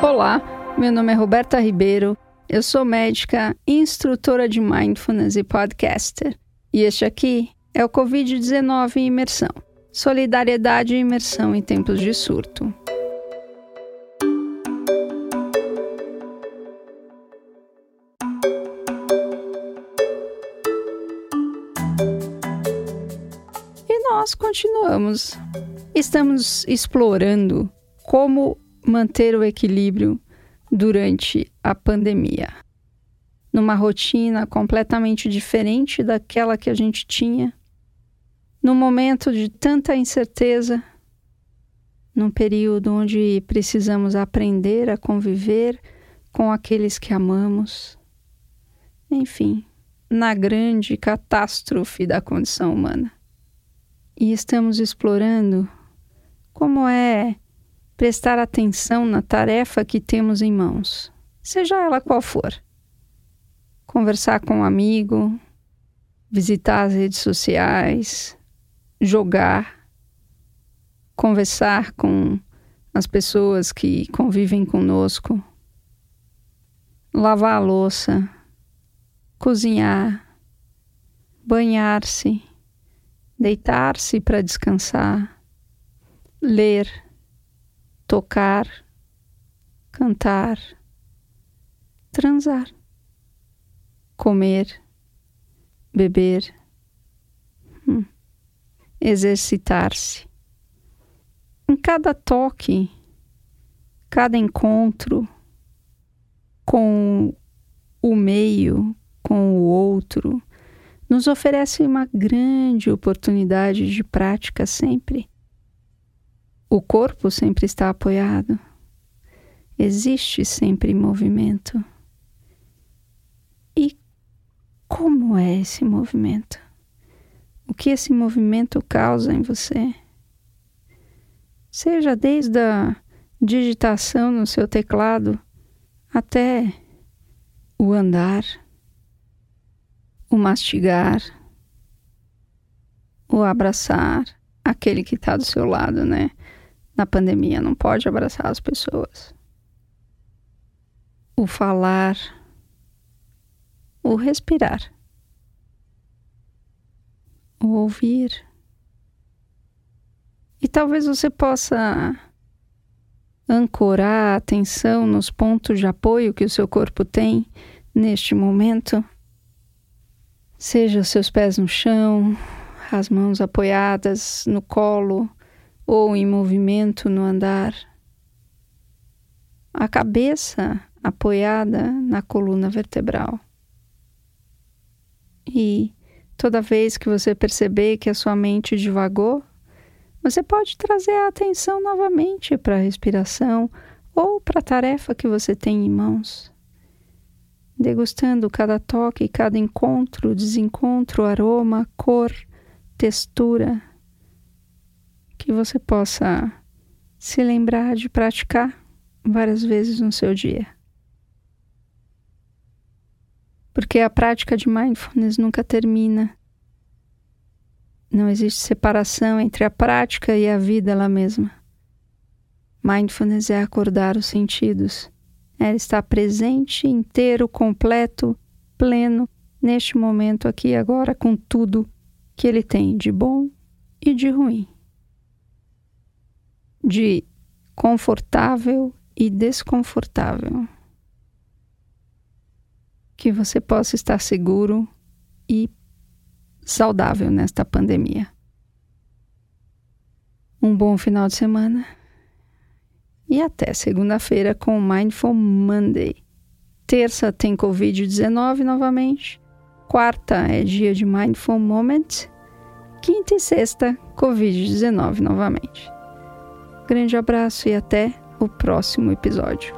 Olá, meu nome é Roberta Ribeiro, eu sou médica, instrutora de mindfulness e podcaster. E este aqui é o Covid-19 em imersão. Solidariedade e imersão em tempos de surto. E nós continuamos. Estamos explorando como manter o equilíbrio durante a pandemia. Numa rotina completamente diferente daquela que a gente tinha, num momento de tanta incerteza, num período onde precisamos aprender a conviver com aqueles que amamos. Enfim, na grande catástrofe da condição humana. E estamos explorando como é prestar atenção na tarefa que temos em mãos, seja ela qual for. Conversar com um amigo, visitar as redes sociais, jogar, conversar com as pessoas que convivem conosco, lavar a louça, cozinhar, banhar-se, deitar-se para descansar, ler tocar, cantar, transar, comer, beber, hum, exercitar-se. Em cada toque, cada encontro com o meio, com o outro, nos oferece uma grande oportunidade de prática sempre o corpo sempre está apoiado. Existe sempre movimento. E como é esse movimento? O que esse movimento causa em você? Seja desde a digitação no seu teclado até o andar, o mastigar, o abraçar aquele que está do seu lado, né? Na pandemia, não pode abraçar as pessoas. O falar, o respirar, o ouvir. E talvez você possa ancorar a atenção nos pontos de apoio que o seu corpo tem neste momento. Seja os seus pés no chão, as mãos apoiadas no colo, ou em movimento no andar, a cabeça apoiada na coluna vertebral. E toda vez que você perceber que a sua mente divagou, você pode trazer a atenção novamente para a respiração ou para a tarefa que você tem em mãos. Degustando cada toque, cada encontro, desencontro, aroma, cor, textura, que você possa se lembrar de praticar várias vezes no seu dia. Porque a prática de mindfulness nunca termina. Não existe separação entre a prática e a vida ela mesma. Mindfulness é acordar os sentidos, é estar presente, inteiro, completo, pleno, neste momento aqui agora, com tudo que ele tem de bom e de ruim de confortável e desconfortável. Que você possa estar seguro e saudável nesta pandemia. Um bom final de semana e até segunda-feira com o Mindful Monday. Terça tem Covid-19 novamente. Quarta é dia de Mindful Moment. Quinta e sexta, Covid-19 novamente. Grande abraço e até o próximo episódio.